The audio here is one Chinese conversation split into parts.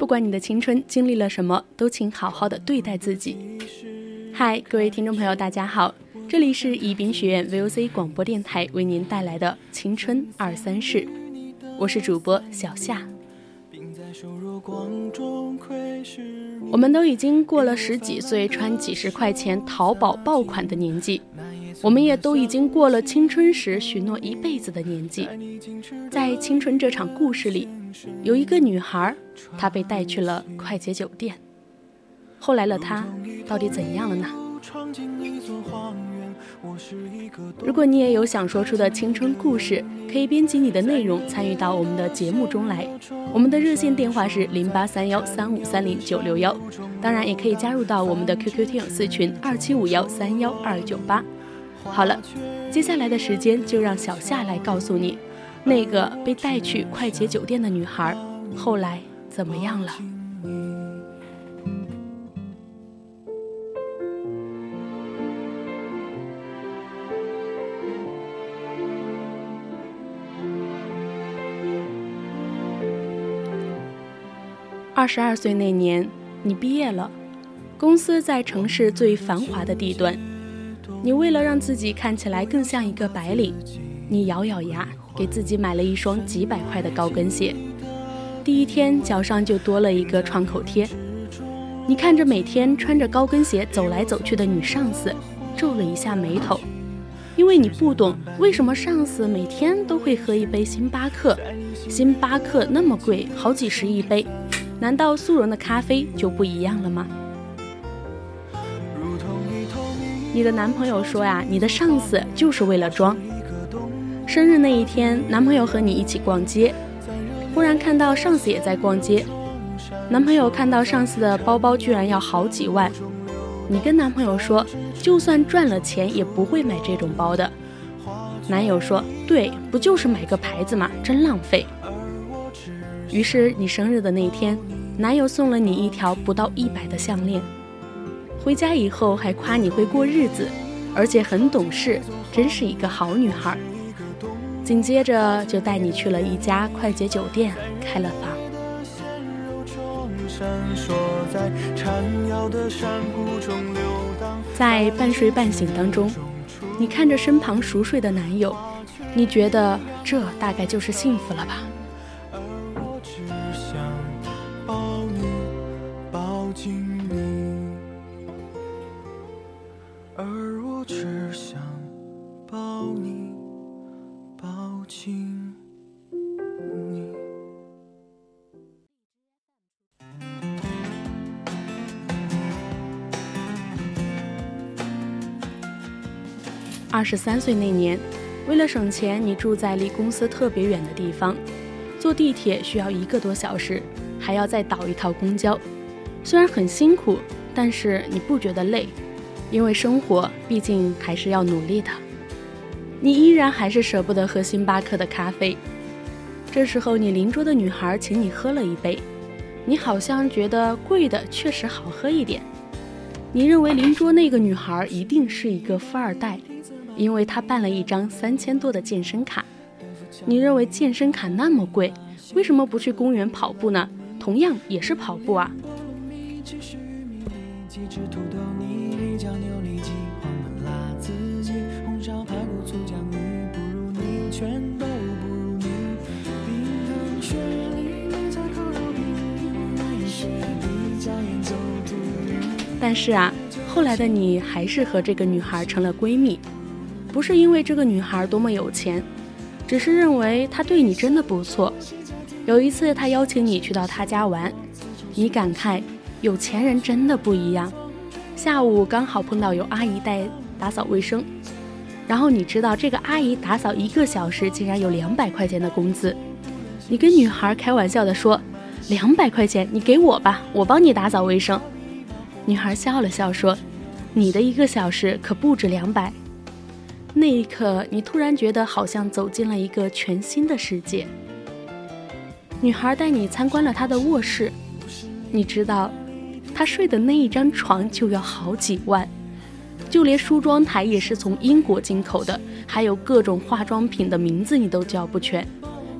不管你的青春经历了什么，都请好好的对待自己。嗨，各位听众朋友，大家好，这里是宜宾学院 VOC 广播电台为您带来的青春二三事，我是主播小夏。我们都已经过了十几岁穿几十块钱淘宝爆款的年纪。我们也都已经过了青春时许诺一辈子的年纪，在青春这场故事里，有一个女孩，她被带去了快捷酒店。后来的她到底怎样了呢？如果你也有想说出的青春故事，可以编辑你的内容参与到我们的节目中来。我们的热线电话是零八三幺三五三零九六幺，当然也可以加入到我们的 QQ 听友四群二七五幺三幺二九八。好了，接下来的时间就让小夏来告诉你，那个被带去快捷酒店的女孩后来怎么样了。二十二岁那年，你毕业了，公司在城市最繁华的地段。你为了让自己看起来更像一个白领，你咬咬牙给自己买了一双几百块的高跟鞋。第一天脚上就多了一个创口贴。你看着每天穿着高跟鞋走来走去的女上司，皱了一下眉头，因为你不懂为什么上司每天都会喝一杯星巴克。星巴克那么贵，好几十一杯，难道速溶的咖啡就不一样了吗？你的男朋友说呀，你的上司就是为了装。生日那一天，男朋友和你一起逛街，忽然看到上司也在逛街。男朋友看到上司的包包居然要好几万，你跟男朋友说，就算赚了钱也不会买这种包的。男友说，对，不就是买个牌子嘛，真浪费。于是你生日的那天，男友送了你一条不到一百的项链。回家以后还夸你会过日子，而且很懂事，真是一个好女孩。紧接着就带你去了一家快捷酒店开了房。在半睡半醒当中，你看着身旁熟睡的男友，你觉得这大概就是幸福了吧？抱紧你二十三岁那年，为了省钱，你住在离公司特别远的地方，坐地铁需要一个多小时，还要再倒一套公交。虽然很辛苦，但是你不觉得累，因为生活毕竟还是要努力的。你依然还是舍不得喝星巴克的咖啡。这时候，你邻桌的女孩请你喝了一杯，你好像觉得贵的确实好喝一点。你认为邻桌那个女孩一定是一个富二代。因为她办了一张三千多的健身卡，你认为健身卡那么贵，为什么不去公园跑步呢？同样也是跑步啊。但是啊，后来的你还是和这个女孩成了闺蜜。不是因为这个女孩多么有钱，只是认为她对你真的不错。有一次，她邀请你去到她家玩，你感慨有钱人真的不一样。下午刚好碰到有阿姨在打扫卫生，然后你知道这个阿姨打扫一个小时竟然有两百块钱的工资，你跟女孩开玩笑的说：“两百块钱你给我吧，我帮你打扫卫生。”女孩笑了笑说：“你的一个小时可不止两百。”那一刻，你突然觉得好像走进了一个全新的世界。女孩带你参观了她的卧室，你知道，她睡的那一张床就要好几万。就连梳妆台也是从英国进口的，还有各种化妆品的名字你都叫不全，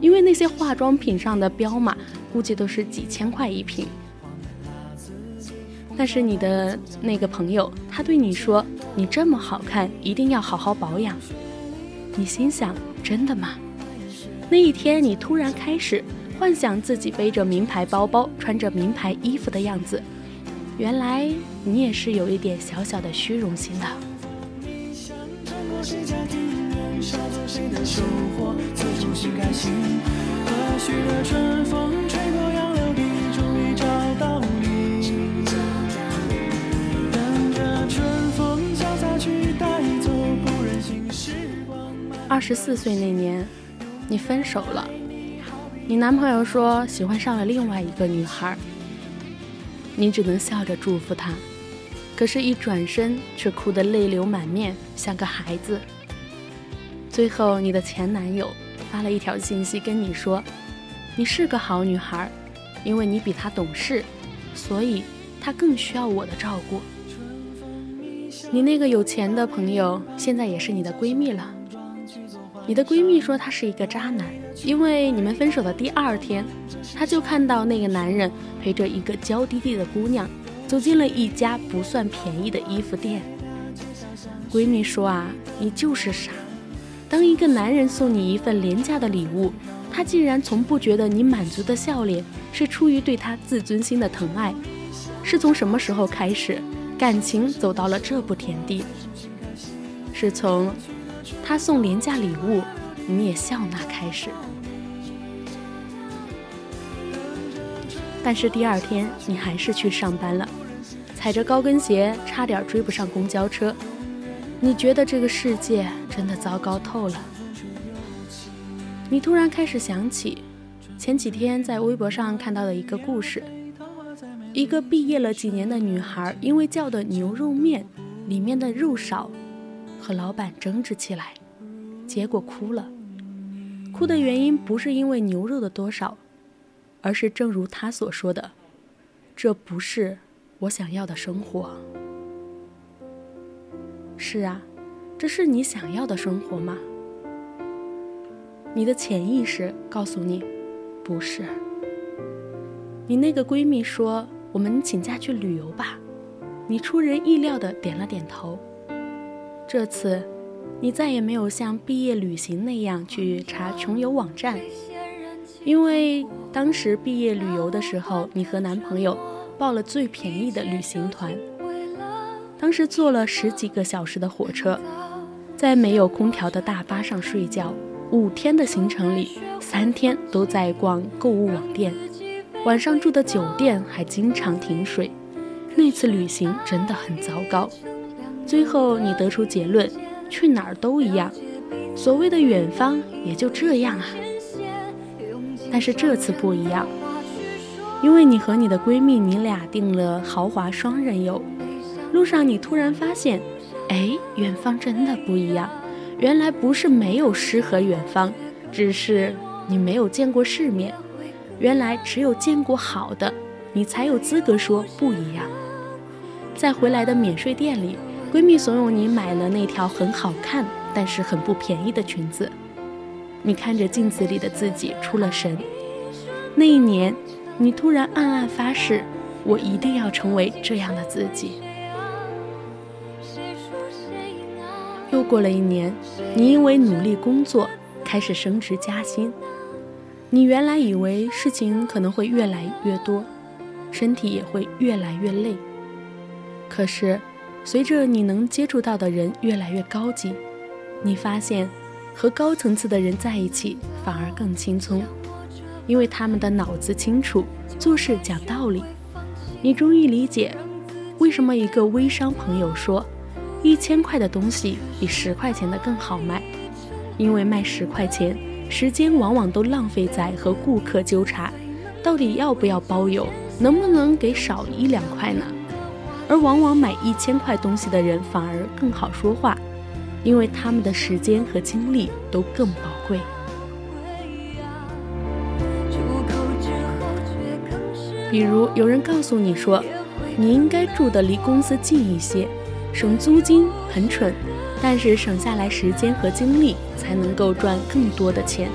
因为那些化妆品上的标码估计都是几千块一瓶。但是你的那个朋友，他对你说：“你这么好看，一定要好好保养。”你心想：“真的吗？”那一天，你突然开始幻想自己背着名牌包包，穿着名牌衣服的样子。原来你也是有一点小小的虚荣心的。二十四岁那年，你分手了，你男朋友说喜欢上了另外一个女孩。你只能笑着祝福他，可是，一转身却哭得泪流满面，像个孩子。最后，你的前男友发了一条信息跟你说：“你是个好女孩，因为你比他懂事，所以他更需要我的照顾。”你那个有钱的朋友现在也是你的闺蜜了。你的闺蜜说他是一个渣男，因为你们分手的第二天，她就看到那个男人陪着一个娇滴滴的姑娘走进了一家不算便宜的衣服店。闺蜜说啊，你就是傻，当一个男人送你一份廉价的礼物，他竟然从不觉得你满足的笑脸是出于对他自尊心的疼爱，是从什么时候开始，感情走到了这步田地？是从。他送廉价礼物，你也笑纳开始。但是第二天你还是去上班了，踩着高跟鞋，差点追不上公交车。你觉得这个世界真的糟糕透了。你突然开始想起前几天在微博上看到的一个故事：一个毕业了几年的女孩，因为叫的牛肉面里面的肉少。和老板争执起来，结果哭了。哭的原因不是因为牛肉的多少，而是正如他所说的：“这不是我想要的生活。”是啊，这是你想要的生活吗？你的潜意识告诉你，不是。你那个闺蜜说：“我们请假去旅游吧。”你出人意料的点了点头。这次，你再也没有像毕业旅行那样去查穷游网站，因为当时毕业旅游的时候，你和男朋友报了最便宜的旅行团。当时坐了十几个小时的火车，在没有空调的大巴上睡觉。五天的行程里，三天都在逛购物网店，晚上住的酒店还经常停水。那次旅行真的很糟糕。最后，你得出结论，去哪儿都一样，所谓的远方也就这样啊。但是这次不一样，因为你和你的闺蜜，你俩订了豪华双人游，路上你突然发现，哎，远方真的不一样。原来不是没有诗和远方，只是你没有见过世面。原来只有见过好的，你才有资格说不一样。在回来的免税店里。闺蜜怂恿你买了那条很好看，但是很不便宜的裙子。你看着镜子里的自己出了神。那一年，你突然暗暗发誓，我一定要成为这样的自己。又过了一年，你因为努力工作，开始升职加薪。你原来以为事情可能会越来越多，身体也会越来越累，可是。随着你能接触到的人越来越高级，你发现和高层次的人在一起反而更轻松，因为他们的脑子清楚，做事讲道理。你终于理解，为什么一个微商朋友说，一千块的东西比十块钱的更好卖，因为卖十块钱，时间往往都浪费在和顾客纠缠，到底要不要包邮，能不能给少一两块呢？而往往买一千块东西的人反而更好说话，因为他们的时间和精力都更宝贵。比如有人告诉你说，你应该住的离公司近一些。省租金很蠢，但是省下来时间和精力，才能够赚更多的钱。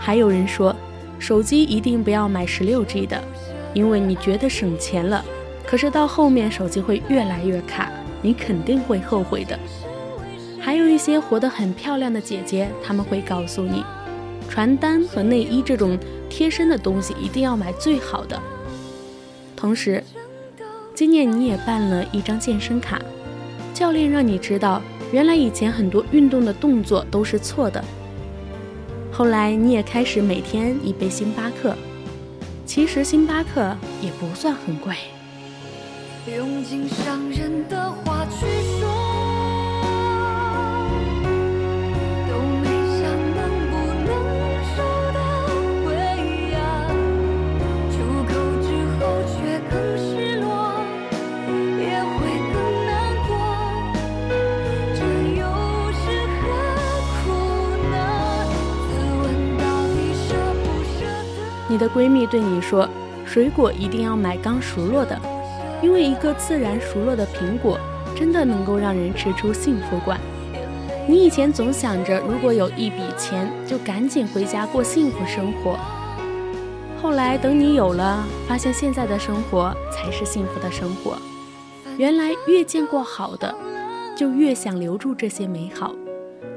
还有人说，手机一定不要买十六 G 的，因为你觉得省钱了，可是到后面手机会越来越卡，你肯定会后悔的。还有一些活得很漂亮的姐姐，他们会告诉你，传单和内衣这种贴身的东西一定要买最好的。同时，今年你也办了一张健身卡，教练让你知道，原来以前很多运动的动作都是错的。后来你也开始每天一杯星巴克，其实星巴克也不算很贵。用尽伤人的话去说。你的闺蜜对你说：“水果一定要买刚熟落的，因为一个自然熟落的苹果，真的能够让人吃出幸福感。”你以前总想着，如果有一笔钱，就赶紧回家过幸福生活。后来等你有了，发现现在的生活才是幸福的生活。原来越见过好的，就越想留住这些美好。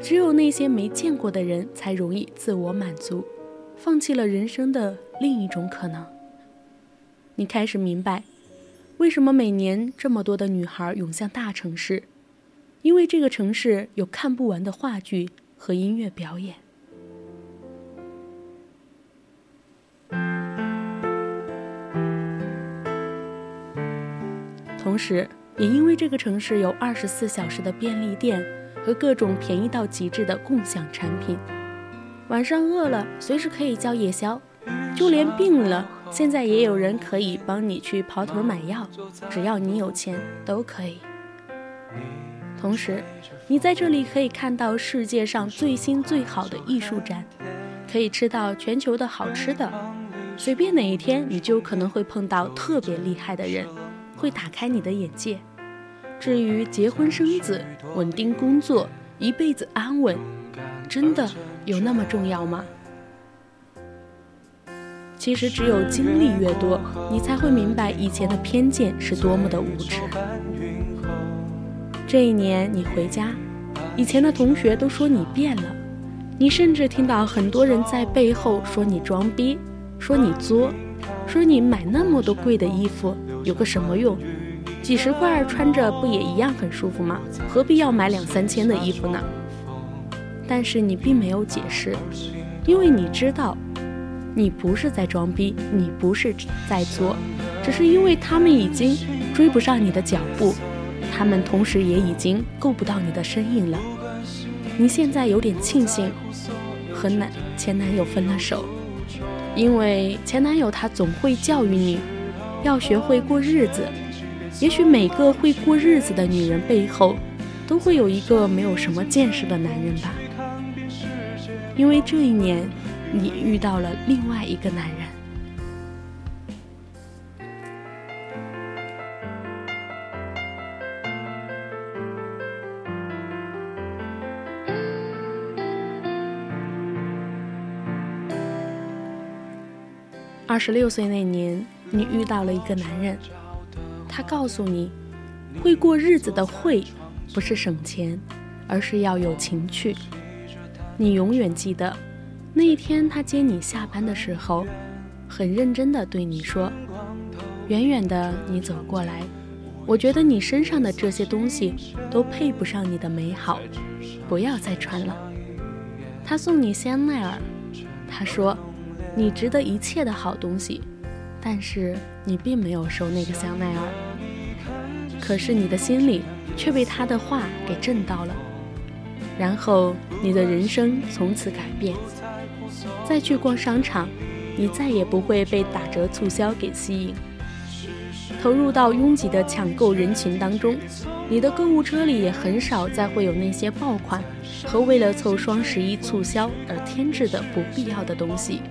只有那些没见过的人，才容易自我满足。放弃了人生的另一种可能。你开始明白，为什么每年这么多的女孩涌向大城市，因为这个城市有看不完的话剧和音乐表演。同时，也因为这个城市有二十四小时的便利店和各种便宜到极致的共享产品。晚上饿了，随时可以叫夜宵；就连病了，现在也有人可以帮你去跑腿买药，只要你有钱，都可以。同时，你在这里可以看到世界上最新最好的艺术展，可以吃到全球的好吃的。随便哪一天，你就可能会碰到特别厉害的人，会打开你的眼界。至于结婚生子、稳定工作、一辈子安稳，真的。有那么重要吗？其实，只有经历越多，你才会明白以前的偏见是多么的无知。这一年你回家，以前的同学都说你变了，你甚至听到很多人在背后说你装逼，说你作，说你买那么多贵的衣服有个什么用？几十块穿着不也一样很舒服吗？何必要买两三千的衣服呢？但是你并没有解释，因为你知道，你不是在装逼，你不是在作，只是因为他们已经追不上你的脚步，他们同时也已经够不到你的身影了。你现在有点庆幸和男前男友分了手，因为前男友他总会教育你，要学会过日子。也许每个会过日子的女人背后，都会有一个没有什么见识的男人吧。因为这一年，你遇到了另外一个男人。二十六岁那年，你遇到了一个男人，他告诉你，会过日子的会，不是省钱，而是要有情趣。你永远记得，那一天他接你下班的时候，很认真地对你说：“远远的你走过来，我觉得你身上的这些东西都配不上你的美好，不要再穿了。”他送你香奈儿，他说：“你值得一切的好东西。”但是你并没有收那个香奈儿，可是你的心里却被他的话给震到了，然后你的人生从此改变。再去逛商场，你再也不会被打折促销给吸引。投入到拥挤的抢购人群当中，你的购物车里也很少再会有那些爆款和为了凑双十一促销而添置的不必要的东西。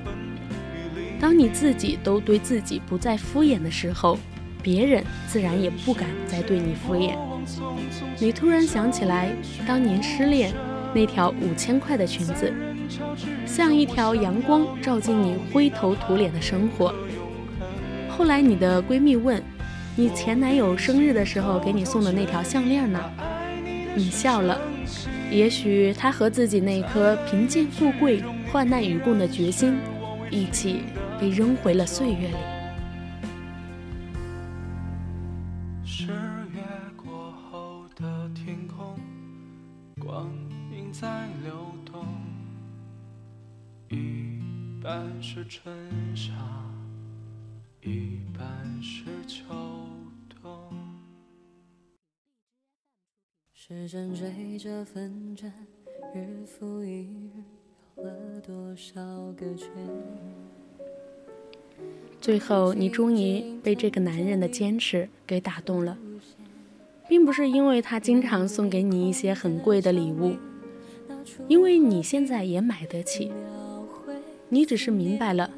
当你自己都对自己不再敷衍的时候，别人自然也不敢再对你敷衍。你突然想起来，当年失恋那条五千块的裙子，像一条阳光照进你灰头土脸的生活。后来你的闺蜜问。你前男友生日的时候给你送的那条项链呢？你笑了，也许他和自己那颗贫贱富贵、患难与共的决心，一起被扔回了岁月里。春夏，一半是秋。时针追着分针，日复一日，了多少个圈？最后，你终于被这个男人的坚持给打动了，并不是因为他经常送给你一些很贵的礼物，因为你现在也买得起。你只是明白了，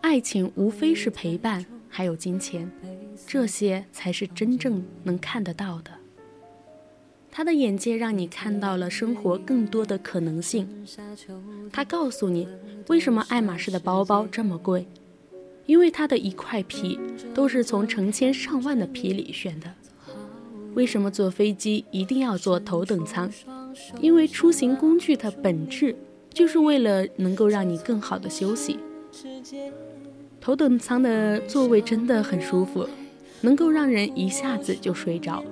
爱情无非是陪伴，还有金钱，这些才是真正能看得到的。他的眼界让你看到了生活更多的可能性。他告诉你，为什么爱马仕的包包这么贵？因为它的一块皮都是从成千上万的皮里选的。为什么坐飞机一定要坐头等舱？因为出行工具的本质就是为了能够让你更好的休息。头等舱的座位真的很舒服，能够让人一下子就睡着。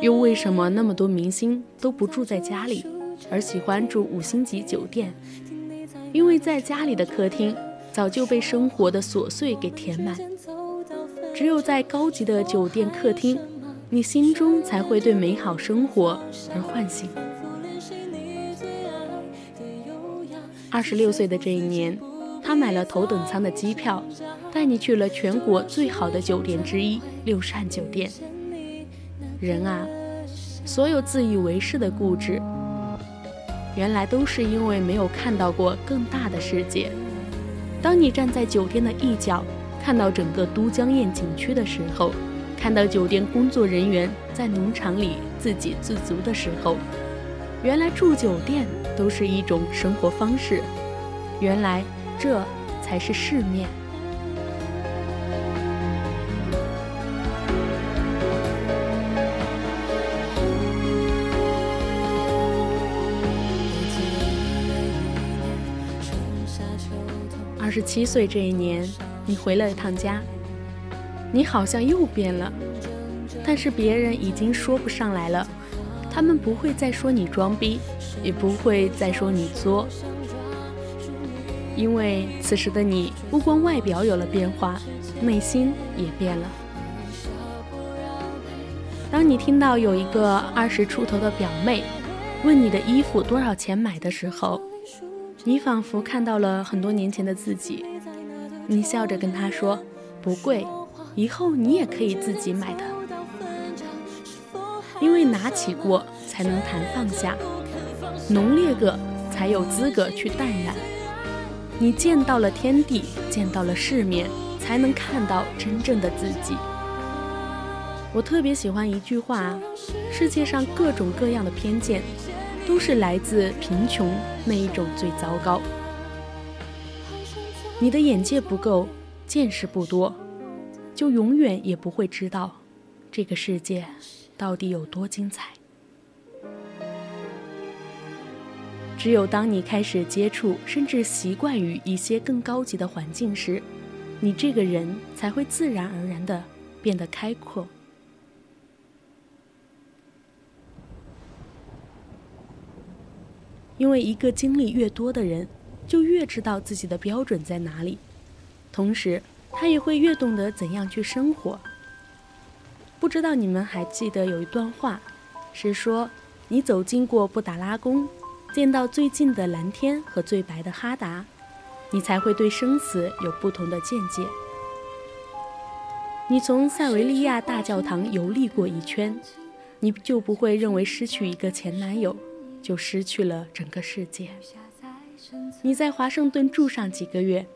又为什么那么多明星都不住在家里，而喜欢住五星级酒店？因为在家里的客厅早就被生活的琐碎给填满，只有在高级的酒店客厅，你心中才会对美好生活而唤醒。二十六岁的这一年，他买了头等舱的机票，带你去了全国最好的酒店之一——六善酒店。人啊，所有自以为是的固执，原来都是因为没有看到过更大的世界。当你站在酒店的一角，看到整个都江堰景区的时候，看到酒店工作人员在农场里自给自足的时候，原来住酒店都是一种生活方式。原来这才是世面。二十七岁这一年，你回了一趟家，你好像又变了，但是别人已经说不上来了，他们不会再说你装逼，也不会再说你作，因为此时的你不光外表有了变化，内心也变了。当你听到有一个二十出头的表妹问你的衣服多少钱买的时候，你仿佛看到了很多年前的自己，你笑着跟他说：“不贵，以后你也可以自己买的。”因为拿起过，才能谈放下；浓烈个，才有资格去淡然。你见到了天地，见到了世面，才能看到真正的自己。我特别喜欢一句话：世界上各种各样的偏见。都是来自贫穷那一种最糟糕。你的眼界不够，见识不多，就永远也不会知道这个世界到底有多精彩。只有当你开始接触，甚至习惯于一些更高级的环境时，你这个人才会自然而然的变得开阔。因为一个经历越多的人，就越知道自己的标准在哪里，同时他也会越懂得怎样去生活。不知道你们还记得有一段话，是说你走经过布达拉宫，见到最近的蓝天和最白的哈达，你才会对生死有不同的见解。你从塞维利亚大教堂游历过一圈，你就不会认为失去一个前男友就失去了整个世界。你在华盛顿住上几个月，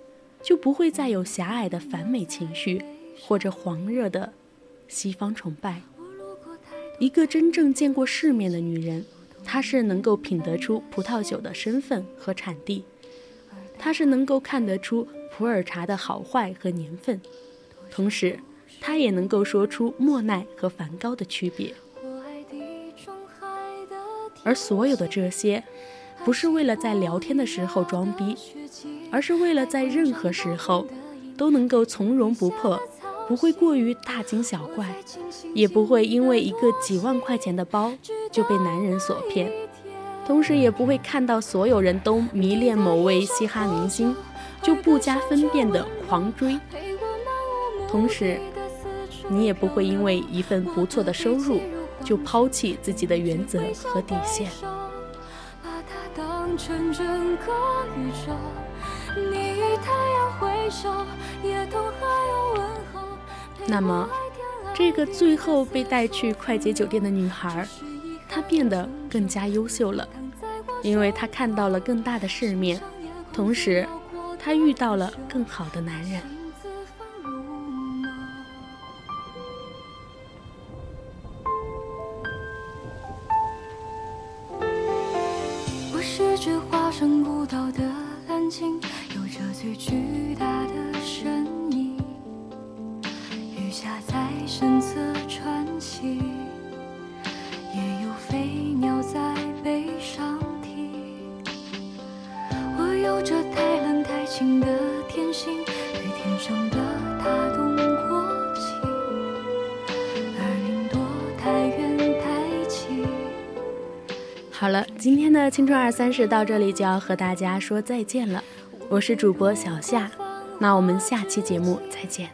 就不会再有狭隘的反美情绪或者狂热的西方崇拜。一个真正见过世面的女人，他是能够品得出葡萄酒的身份和产地，他是能够看得出普洱茶的好坏和年份，同时。他也能够说出莫奈和梵高的区别，而所有的这些，不是为了在聊天的时候装逼，而是为了在任何时候都能够从容不迫，不会过于大惊小怪，也不会因为一个几万块钱的包就被男人所骗，同时也不会看到所有人都迷恋某位嘻哈明星，就不加分辨的狂追，同时。你也不会因为一份不错的收入就抛弃自己的原则和底线。那么，这个最后被带去快捷酒店的女孩，她变得更加优秀了，因为她看到了更大的世面，同时，她遇到了更好的男人。好今天的青春二三事到这里就要和大家说再见了。我是主播小夏，那我们下期节目再见。